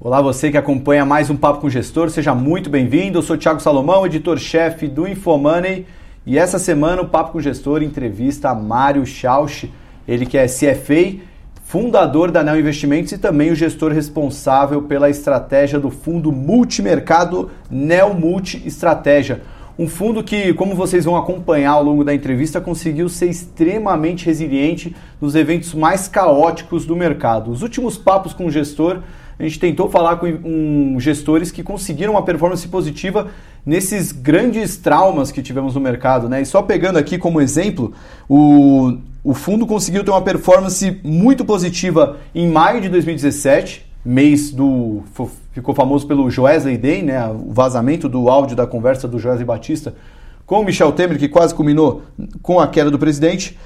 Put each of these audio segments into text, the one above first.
Olá, você que acompanha mais um Papo com Gestor, seja muito bem-vindo. Eu sou Thiago Salomão, editor-chefe do Infomoney, e essa semana o Papo com Gestor entrevista a Mário Schausch, ele que é CFA, fundador da Neo Investimentos e também o gestor responsável pela estratégia do fundo multimercado Neo Multi Estratégia. Um fundo que, como vocês vão acompanhar ao longo da entrevista, conseguiu ser extremamente resiliente nos eventos mais caóticos do mercado. Os últimos papos com o gestor a gente tentou falar com um, gestores que conseguiram uma performance positiva nesses grandes traumas que tivemos no mercado. Né? E só pegando aqui como exemplo, o, o fundo conseguiu ter uma performance muito positiva em maio de 2017, mês do. ficou famoso pelo Joesley Day, né? o vazamento do áudio da conversa do Joesley Batista com o Michel Temer, que quase culminou com a queda do presidente.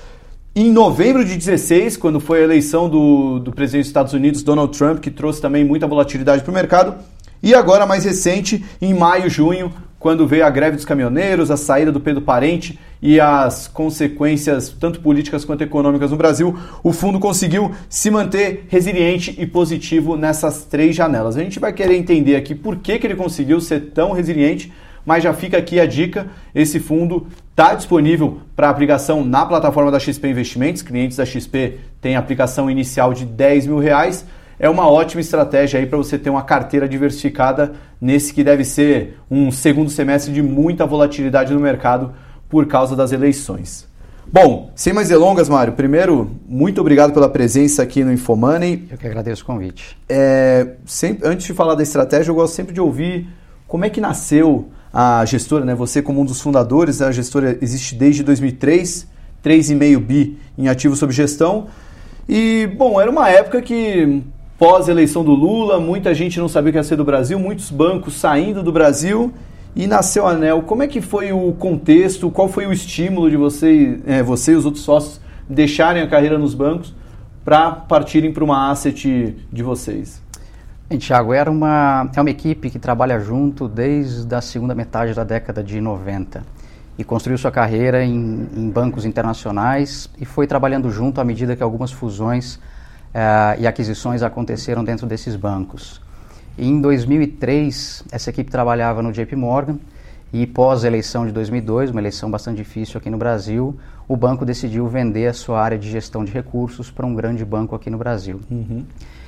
Em novembro de 16, quando foi a eleição do, do presidente dos Estados Unidos, Donald Trump, que trouxe também muita volatilidade para o mercado. E agora, mais recente, em maio, junho, quando veio a greve dos caminhoneiros, a saída do Pedro Parente e as consequências, tanto políticas quanto econômicas no Brasil, o fundo conseguiu se manter resiliente e positivo nessas três janelas. A gente vai querer entender aqui por que, que ele conseguiu ser tão resiliente mas já fica aqui a dica: esse fundo está disponível para aplicação na plataforma da XP Investimentos. Clientes da XP têm aplicação inicial de 10 mil reais. É uma ótima estratégia aí para você ter uma carteira diversificada nesse que deve ser um segundo semestre de muita volatilidade no mercado por causa das eleições. Bom, sem mais delongas, Mário, primeiro, muito obrigado pela presença aqui no Infomoney. Eu que agradeço o convite. É, sempre, antes de falar da estratégia, eu gosto sempre de ouvir como é que nasceu a gestora, né? Você como um dos fundadores, a gestora existe desde 2003, 3,5 bi em ativos sob gestão. E, bom, era uma época que pós-eleição do Lula, muita gente não sabia o que ia ser do Brasil, muitos bancos saindo do Brasil e nasceu a ANEL. Como é que foi o contexto, qual foi o estímulo de você, é, você e os outros sócios deixarem a carreira nos bancos para partirem para uma asset de vocês? Bem, Thiago, era uma, é uma equipe que trabalha junto desde a segunda metade da década de 90 e construiu sua carreira em, em bancos internacionais e foi trabalhando junto à medida que algumas fusões uh, e aquisições aconteceram dentro desses bancos. E em 2003, essa equipe trabalhava no JP Morgan e pós a eleição de 2002, uma eleição bastante difícil aqui no Brasil, o banco decidiu vender a sua área de gestão de recursos para um grande banco aqui no Brasil. Uhum.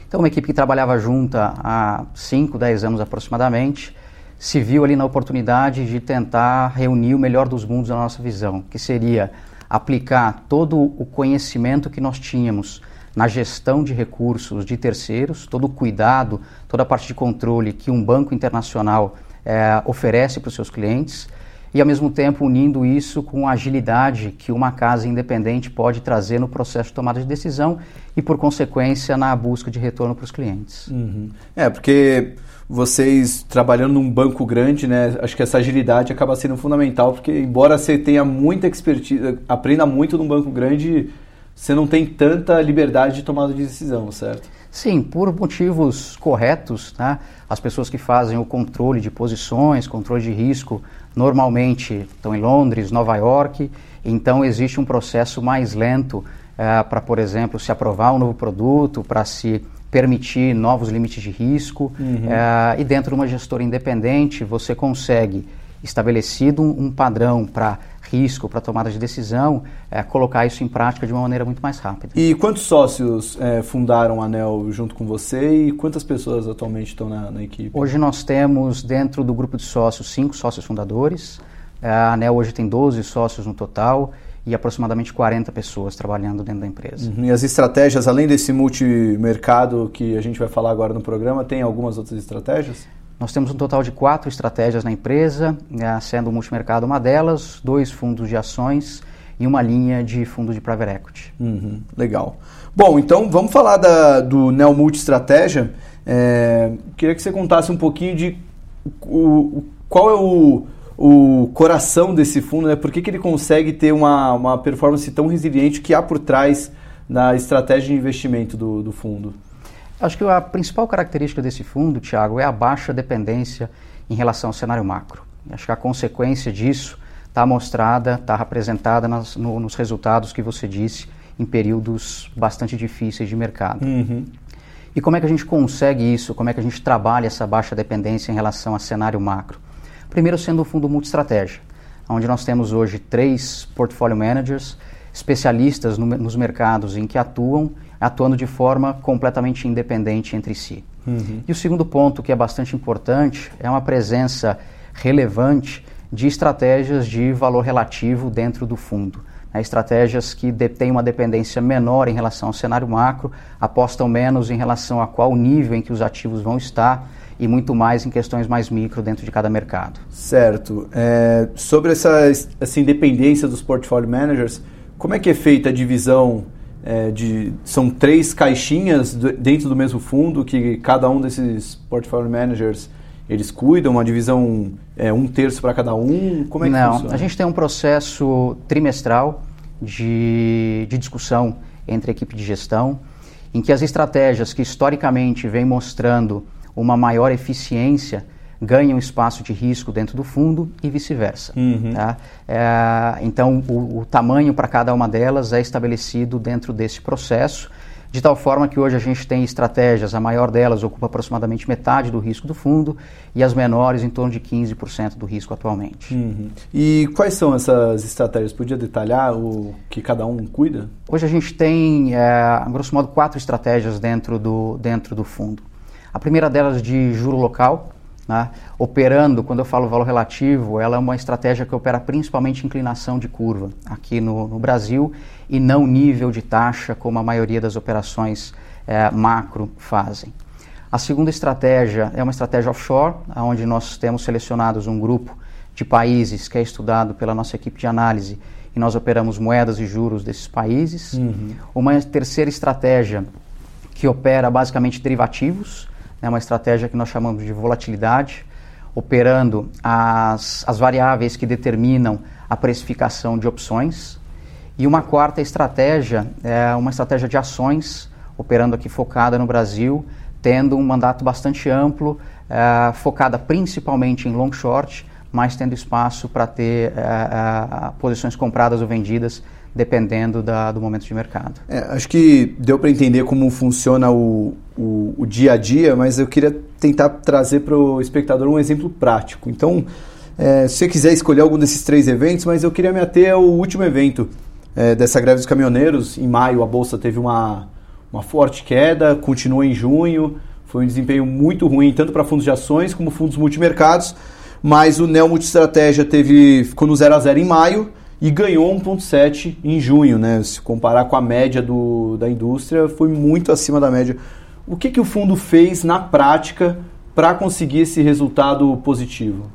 Então, uma equipe que trabalhava junta há 5, 10 anos aproximadamente, se viu ali na oportunidade de tentar reunir o melhor dos mundos na nossa visão, que seria aplicar todo o conhecimento que nós tínhamos na gestão de recursos de terceiros, todo o cuidado, toda a parte de controle que um banco internacional é, oferece para os seus clientes, e ao mesmo tempo unindo isso com a agilidade que uma casa independente pode trazer no processo de tomada de decisão e, por consequência, na busca de retorno para os clientes. Uhum. É, porque vocês trabalhando num banco grande, né, acho que essa agilidade acaba sendo fundamental, porque embora você tenha muita expertise, aprenda muito num banco grande, você não tem tanta liberdade de tomada de decisão, certo? Sim, por motivos corretos, tá? as pessoas que fazem o controle de posições, controle de risco, normalmente estão em Londres, Nova York, então existe um processo mais lento é, para, por exemplo, se aprovar um novo produto, para se permitir novos limites de risco. Uhum. É, e dentro de uma gestora independente, você consegue, estabelecido um, um padrão para risco, para tomada de decisão, é, colocar isso em prática de uma maneira muito mais rápida. E quantos sócios é, fundaram a ANEL junto com você e quantas pessoas atualmente estão na, na, equipe? Hoje nós temos, dentro do grupo de sócios, cinco sócios fundadores. É, a ANEL hoje tem 12 sócios no total e aproximadamente 40 pessoas trabalhando dentro da empresa. Uhum. E as estratégias, além desse multimercado que a gente vai falar agora no programa, tem algumas outras estratégias? Nós temos um total de quatro estratégias na empresa, né, sendo o multimercado uma delas, dois fundos de ações e uma linha de fundo de private equity. Uhum, legal. Bom, então vamos falar da, do Neo Multi Estratégia. É, queria que você contasse um pouquinho de o, qual é o, o coração desse fundo, né? por que, que ele consegue ter uma, uma performance tão resiliente que há por trás da estratégia de investimento do, do fundo. Acho que a principal característica desse fundo, Tiago, é a baixa dependência em relação ao cenário macro. Acho que a consequência disso está mostrada, está representada nas, no, nos resultados que você disse em períodos bastante difíceis de mercado. Uhum. E como é que a gente consegue isso? Como é que a gente trabalha essa baixa dependência em relação a cenário macro? Primeiro, sendo um fundo multi-estratégia, onde nós temos hoje três portfólio managers, especialistas no, nos mercados em que atuam, atuando de forma completamente independente entre si. Uhum. E o segundo ponto, que é bastante importante, é uma presença relevante de estratégias de valor relativo dentro do fundo. Né, estratégias que têm uma dependência menor em relação ao cenário macro, apostam menos em relação a qual nível em que os ativos vão estar e muito mais em questões mais micro dentro de cada mercado. Certo. É, sobre essa, essa independência dos portfólio managers, como é que é feita a divisão é, de... São três caixinhas dentro do mesmo fundo que cada um desses portfólio managers eles cuidam, uma divisão é, um terço para cada um? Como é que Não, funciona? a gente tem um processo trimestral de, de discussão entre a equipe de gestão, em que as estratégias que historicamente vêm mostrando uma maior eficiência ganham espaço de risco dentro do fundo e vice-versa. Uhum. Tá? É, então, o, o tamanho para cada uma delas é estabelecido dentro desse processo de tal forma que hoje a gente tem estratégias, a maior delas ocupa aproximadamente metade do risco do fundo e as menores em torno de 15% do risco atualmente. Uhum. E quais são essas estratégias? Podia detalhar o que cada um cuida? Hoje a gente tem, é, grosso modo, quatro estratégias dentro do, dentro do fundo. A primeira delas de juro local, né? Operando, quando eu falo valor relativo, ela é uma estratégia que opera principalmente inclinação de curva aqui no, no Brasil e não nível de taxa, como a maioria das operações é, macro fazem. A segunda estratégia é uma estratégia offshore, onde nós temos selecionados um grupo de países que é estudado pela nossa equipe de análise e nós operamos moedas e juros desses países. Uhum. Uma terceira estratégia que opera basicamente derivativos, é uma estratégia que nós chamamos de volatilidade, operando as, as variáveis que determinam a precificação de opções. E uma quarta estratégia é uma estratégia de ações, operando aqui focada no Brasil, tendo um mandato bastante amplo, é, focada principalmente em long short, mas tendo espaço para ter é, é, posições compradas ou vendidas dependendo da, do momento de mercado. É, acho que deu para entender como funciona o, o, dia a dia, mas eu queria tentar trazer para o espectador um exemplo prático. Então, é, se você quiser escolher algum desses três eventos, mas eu queria me ater ao último evento é, dessa greve dos caminhoneiros. Em maio, a bolsa teve uma, uma forte queda, continuou em junho. Foi um desempenho muito ruim, tanto para fundos de ações como fundos multimercados. Mas o Neo Multistratégia teve, ficou no 0 a 0 em maio e ganhou 1,7 em junho, né? Se comparar com a média do, da indústria, foi muito acima da média. O que, que o fundo fez na prática para conseguir esse resultado positivo?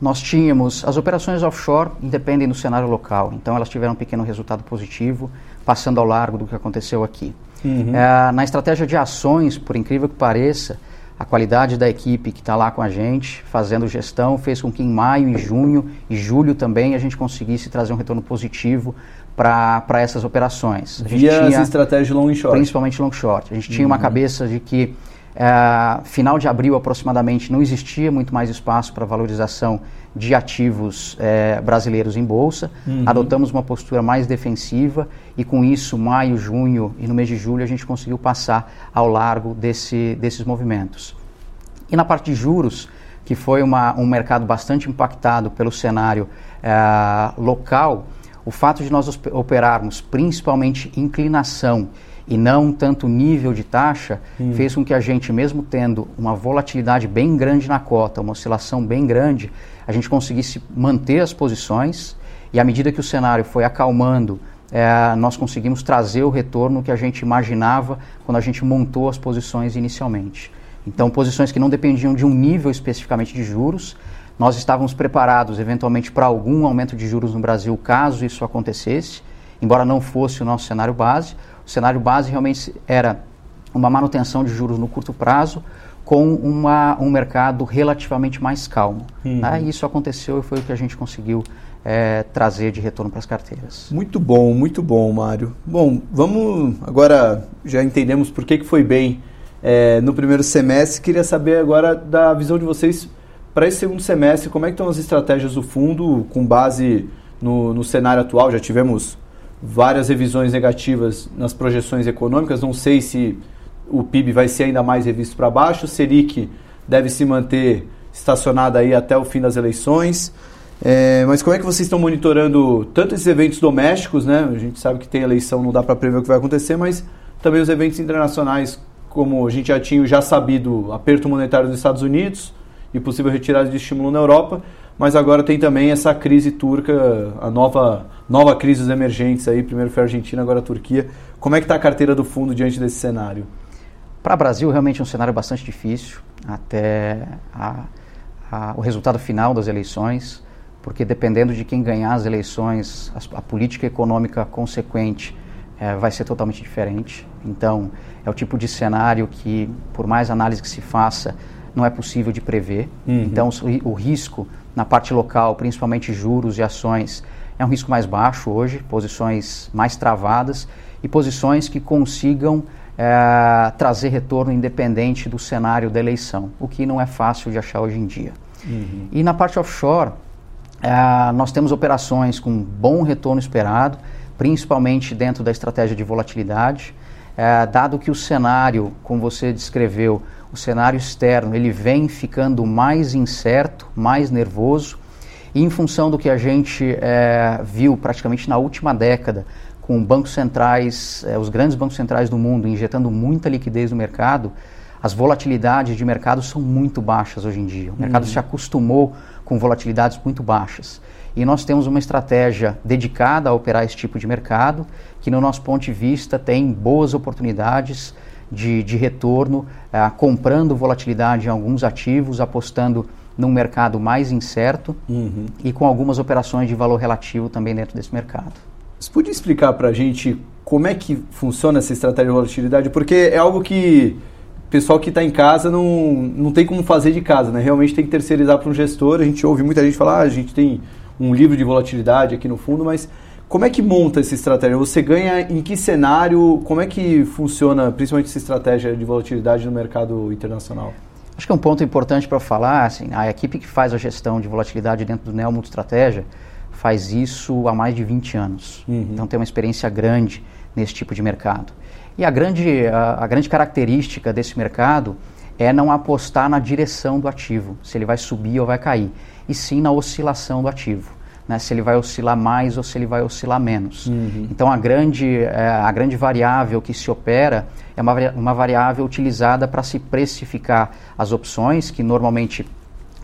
Nós tínhamos as operações offshore independem do cenário local, então elas tiveram um pequeno resultado positivo, passando ao largo do que aconteceu aqui. Uhum. É, na estratégia de ações, por incrível que pareça, a qualidade da equipe que está lá com a gente, fazendo gestão, fez com que em maio, em junho e julho também a gente conseguisse trazer um retorno positivo para essas operações. A Via tinha, as estratégias long short. Principalmente long short. A gente uhum. tinha uma uhum. cabeça de que é, final de abril aproximadamente não existia muito mais espaço para valorização de ativos é, brasileiros em bolsa. Uhum. Adotamos uma postura mais defensiva e com isso, maio, junho e no mês de julho a gente conseguiu passar ao largo desse, desses movimentos. E na parte de juros, que foi uma, um mercado bastante impactado pelo cenário é, local, o fato de nós operarmos principalmente inclinação e não tanto nível de taxa, hum. fez com que a gente, mesmo tendo uma volatilidade bem grande na cota, uma oscilação bem grande, a gente conseguisse manter as posições e à medida que o cenário foi acalmando, é, nós conseguimos trazer o retorno que a gente imaginava quando a gente montou as posições inicialmente. Então, posições que não dependiam de um nível especificamente de juros, nós estávamos preparados eventualmente para algum aumento de juros no Brasil, caso isso acontecesse, embora não fosse o nosso cenário base. O cenário base realmente era uma manutenção de juros no curto prazo, com uma, um mercado relativamente mais calmo. Uhum. Né? E isso aconteceu e foi o que a gente conseguiu é, trazer de retorno para as carteiras. Muito bom, muito bom, Mário. Bom, vamos agora, já entendemos por que, que foi bem é, no primeiro semestre, queria saber agora da visão de vocês para esse segundo semestre, como é que estão as estratégias do fundo com base no, no cenário atual? Já tivemos várias revisões negativas nas projeções econômicas, não sei se o PIB vai ser ainda mais revisto para baixo, o Selic deve se manter estacionada aí até o fim das eleições. É, mas como é que vocês estão monitorando tanto esses eventos domésticos, né? A gente sabe que tem eleição, não dá para prever o que vai acontecer, mas também os eventos internacionais, como a gente já tinha já sabido, aperto monetário dos Estados Unidos e possível retirada de estímulo na Europa, mas agora tem também essa crise turca, a nova, nova crise dos emergentes aí, primeiro foi a Argentina, agora a Turquia. Como é que está a carteira do fundo diante desse cenário? Para o Brasil, realmente é um cenário bastante difícil, até a, a, o resultado final das eleições, porque dependendo de quem ganhar as eleições, a, a política econômica consequente é, vai ser totalmente diferente. Então, é o tipo de cenário que, por mais análise que se faça, não é possível de prever. Uhum. Então, o, o risco na parte local, principalmente juros e ações, é um risco mais baixo hoje, posições mais travadas e posições que consigam é, trazer retorno independente do cenário da eleição, o que não é fácil de achar hoje em dia. Uhum. E na parte offshore, é, nós temos operações com bom retorno esperado, principalmente dentro da estratégia de volatilidade, é, dado que o cenário, como você descreveu, o cenário externo, ele vem ficando mais incerto, mais nervoso, e em função do que a gente é, viu praticamente na última década, com bancos centrais, eh, os grandes bancos centrais do mundo injetando muita liquidez no mercado, as volatilidades de mercado são muito baixas hoje em dia. O mercado uhum. se acostumou com volatilidades muito baixas. E nós temos uma estratégia dedicada a operar esse tipo de mercado, que no nosso ponto de vista tem boas oportunidades de, de retorno, eh, comprando volatilidade em alguns ativos, apostando num mercado mais incerto uhum. e com algumas operações de valor relativo também dentro desse mercado. Você podia explicar para a gente como é que funciona essa estratégia de volatilidade? Porque é algo que o pessoal que está em casa não, não tem como fazer de casa, né? Realmente tem que terceirizar para um gestor. A gente ouve muita gente falar, ah, a gente tem um livro de volatilidade aqui no fundo, mas como é que monta essa estratégia? Você ganha em que cenário? Como é que funciona, principalmente essa estratégia de volatilidade no mercado internacional? Acho que é um ponto importante para falar, assim, a equipe que faz a gestão de volatilidade dentro do Neo Multistratégia, Estratégia faz isso há mais de 20 anos. Uhum. Então tem uma experiência grande nesse tipo de mercado. E a grande, a, a, grande característica desse mercado é não apostar na direção do ativo, se ele vai subir ou vai cair, e sim na oscilação do ativo. Né, se ele vai oscilar mais ou se ele vai oscilar menos. Uhum. Então a grande, é, a grande variável que se opera é uma, uma variável utilizada para se precificar as opções, que normalmente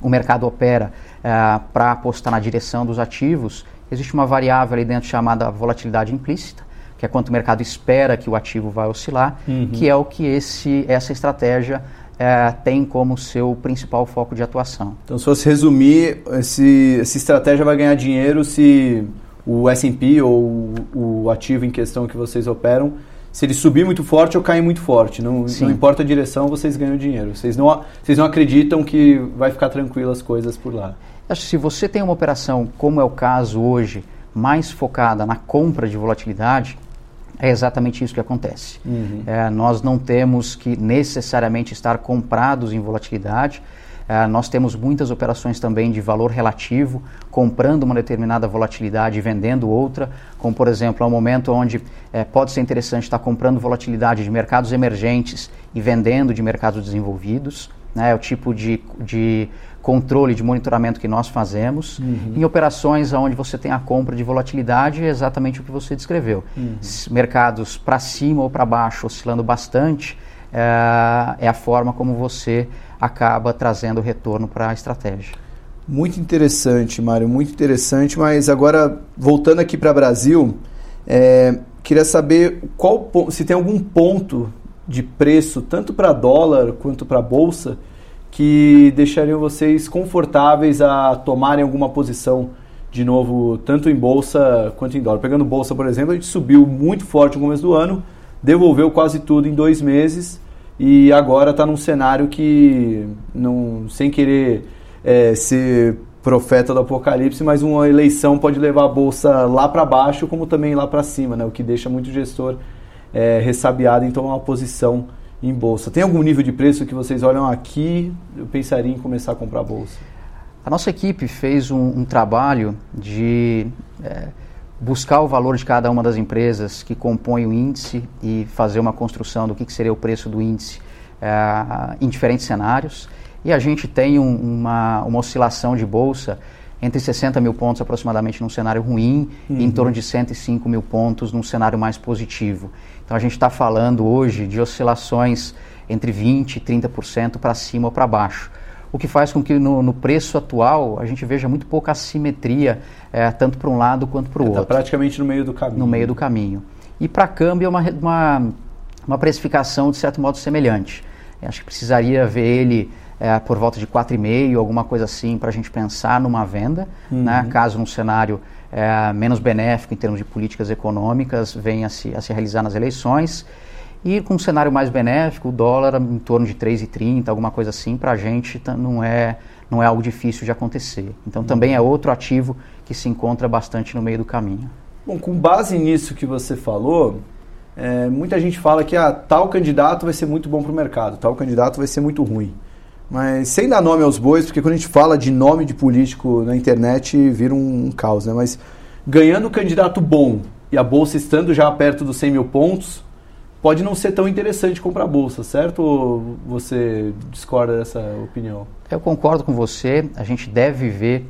o mercado opera é, para apostar na direção dos ativos, existe uma variável ali dentro chamada volatilidade implícita, que é quanto o mercado espera que o ativo vai oscilar, uhum. que é o que esse, essa estratégia é, tem como seu principal foco de atuação. Então, se fosse resumir, esse, essa estratégia vai ganhar dinheiro se o S&P ou o ativo em questão que vocês operam se ele subir muito forte ou cair muito forte. Não, não, importa a direção, vocês ganham dinheiro. Vocês não, vocês não acreditam que vai ficar tranquilo as coisas por lá. Acho que se você tem uma operação, como é o caso hoje, mais focada na compra de volatilidade, é exatamente isso que acontece. Uhum. É, nós não temos que necessariamente estar comprados em volatilidade, Uh, nós temos muitas operações também de valor relativo, comprando uma determinada volatilidade e vendendo outra, como por exemplo, é um momento onde uh, pode ser interessante estar comprando volatilidade de mercados emergentes e vendendo de mercados desenvolvidos. Né, é o tipo de, de controle, de monitoramento que nós fazemos. Uhum. Em operações onde você tem a compra de volatilidade, é exatamente o que você descreveu. Uhum. Mercados para cima ou para baixo, oscilando bastante, é, é a forma como você acaba trazendo retorno para a estratégia. Muito interessante, Mário, muito interessante. Mas agora, voltando aqui para o Brasil, é, queria saber qual, se tem algum ponto de preço, tanto para dólar quanto para bolsa, que deixariam vocês confortáveis a tomarem alguma posição de novo, tanto em bolsa quanto em dólar. Pegando bolsa, por exemplo, a gente subiu muito forte no começo do ano, devolveu quase tudo em dois meses e agora está num cenário que, não, sem querer é, ser profeta do apocalipse, mas uma eleição pode levar a bolsa lá para baixo, como também lá para cima, né? o que deixa muito gestor é, em tomar uma posição em bolsa. Tem algum nível de preço que vocês olham aqui? Eu pensaria em começar a comprar bolsa. A nossa equipe fez um, um trabalho de é, buscar o valor de cada uma das empresas que compõem o índice e fazer uma construção do que, que seria o preço do índice é, em diferentes cenários. E a gente tem um, uma, uma oscilação de bolsa entre 60 mil pontos aproximadamente num cenário ruim uhum. e em torno de 105 mil pontos num cenário mais positivo. Então a gente está falando hoje de oscilações entre 20% e 30% para cima ou para baixo. O que faz com que no, no, preço atual a gente veja muito pouca assimetria, é, tanto para um lado quanto para o é, tá outro. Está praticamente no meio do caminho. No meio do caminho. E para câmbio é uma, uma, uma precificação de certo modo semelhante. Eu acho que precisaria ver ele é, por volta de 4,5, alguma coisa assim, para a gente pensar numa venda, uhum. né, caso num cenário é, menos benéfico em termos de políticas econômicas venha a se, a se realizar nas eleições. E com um cenário mais benéfico, o dólar em torno de 3,30, alguma coisa assim, para a gente não é, não é algo difícil de acontecer. Então uhum. também é outro ativo que se encontra bastante no meio do caminho. Bom, com base nisso que você falou, é, muita gente fala que ah, tal candidato vai ser muito bom para o mercado, tal candidato vai ser muito ruim. Mas sem dar nome aos bois, porque quando a gente fala de nome de político na internet, vira um, caos, né? Mas ganhando um candidato bom e a bolsa estando já perto dos 100 mil pontos, pode não ser tão interessante comprar a bolsa, certo? Ou você discorda dessa opinião? Eu concordo com você. A gente deve ver,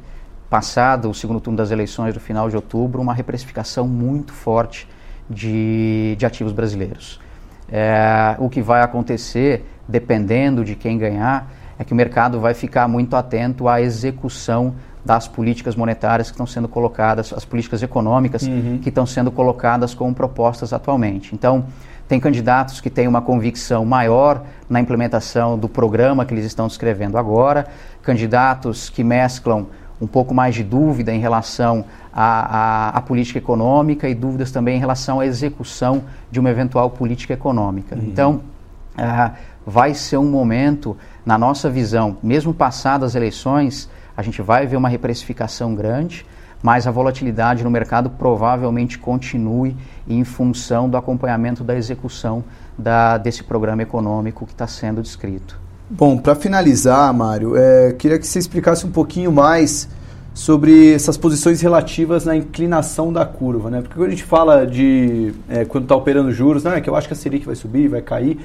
passado o segundo turno das eleições do final de outubro, uma reprecificação muito forte de, de ativos brasileiros. É, o que vai acontecer, dependendo de quem ganhar, é que o mercado vai ficar muito atento à execução das políticas monetárias que estão sendo colocadas, as políticas econômicas uhum. que estão sendo colocadas como propostas atualmente. Então, tem candidatos que têm uma convicção maior na implementação do programa que eles estão descrevendo agora, candidatos que mesclam um pouco mais de dúvida em relação à, política econômica e dúvidas também em relação à execução de uma eventual política econômica. Uhum. Então, uh, vai ser um momento na nossa visão, mesmo passadas as eleições, a gente vai ver uma reprecificação grande, mas a volatilidade no mercado provavelmente continue em função do acompanhamento da execução da, desse programa econômico que está sendo descrito. Bom, para finalizar, Mário, é, queria que você explicasse um pouquinho mais sobre essas posições relativas na inclinação da curva, né? Porque quando a gente fala de é, quando está operando juros, não é que eu acho que a Selic vai subir, vai cair,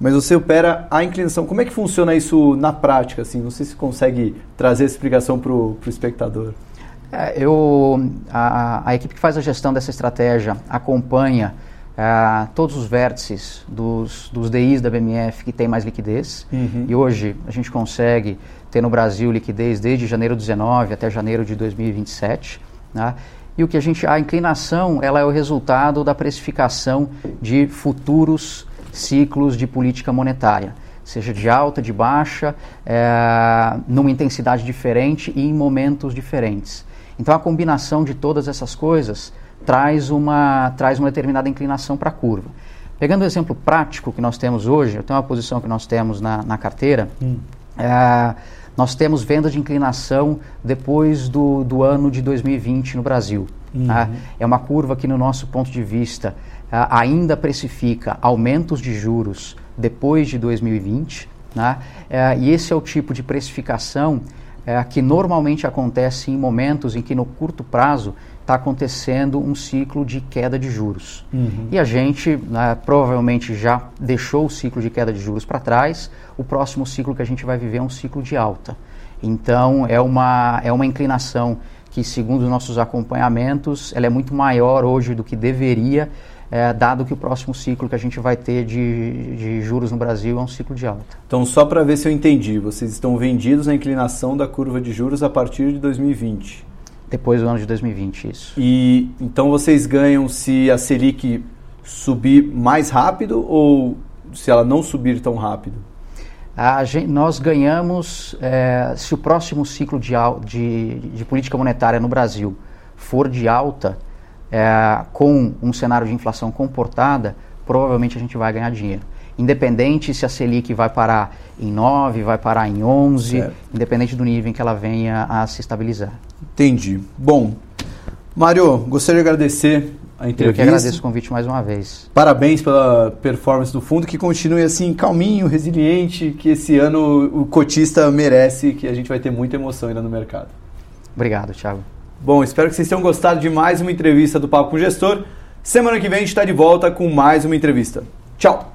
mas você opera a inclinação. Como é que funciona isso na prática? Assim? Não sei se consegue trazer essa explicação para o explicadoor. É, eu, a, a, equipe que faz a gestão dessa estratégia acompanha é, todos os vértices dos, dos DIs da BMF que tem mais liquidez. Uhum. E hoje a gente consegue ter no Brasil liquidez desde janeiro de 19 até janeiro de 2027. Né? E o que a gente, a inclinação, ela é o resultado da precificação de futuros ciclos de política monetária, seja de alta, de baixa, é, numa intensidade diferente e em momentos diferentes. Então a combinação de todas essas coisas traz uma, traz uma determinada inclinação para a curva. Pegando o exemplo prático que nós temos hoje, eu tenho uma posição que nós temos na, na carteira, hum. é, nós temos venda de inclinação depois do, do ano de 2020 no Brasil. Uhum. Tá? É uma curva que, no nosso ponto de vista, ainda precifica aumentos de juros depois de 2020. Né? É, e esse é o tipo de precificação é, que normalmente acontece em momentos em que, no curto prazo, está acontecendo um ciclo de queda de juros. Uhum. E a gente né, provavelmente já deixou o ciclo de queda de juros para trás, o próximo ciclo que a gente vai viver é um ciclo de alta. Então, é uma, é uma inclinação que, segundo os nossos acompanhamentos, ela é muito maior hoje do que deveria é, dado que o próximo ciclo que a gente vai ter de, de juros no Brasil é um ciclo de alta. Então, só para ver se eu entendi, vocês estão vendidos na inclinação da curva de juros a partir de 2020? Depois do ano de 2020, isso. E então vocês ganham se a Selic subir mais rápido ou se ela não subir tão rápido? Gente, nós ganhamos é, se o próximo ciclo de, de, de política monetária no Brasil for de alta, é, com um cenário de inflação comportada, provavelmente a gente vai ganhar dinheiro. Independente se a Selic vai parar em 9, vai parar em 11, certo. independente do nível em que ela venha a se estabilizar. Entendi. Bom, Mário, gostaria de agradecer a entrevista. Eu que agradeço o convite mais uma vez. Parabéns pela performance do fundo, que continue assim, calminho, resiliente, que esse ano o cotista merece, que a gente vai ter muita emoção ainda no mercado. Obrigado, Thiago. Bom, espero que vocês tenham gostado de mais uma entrevista do Papo com o Gestor. Semana que vem a gente está de volta com mais uma entrevista. Tchau!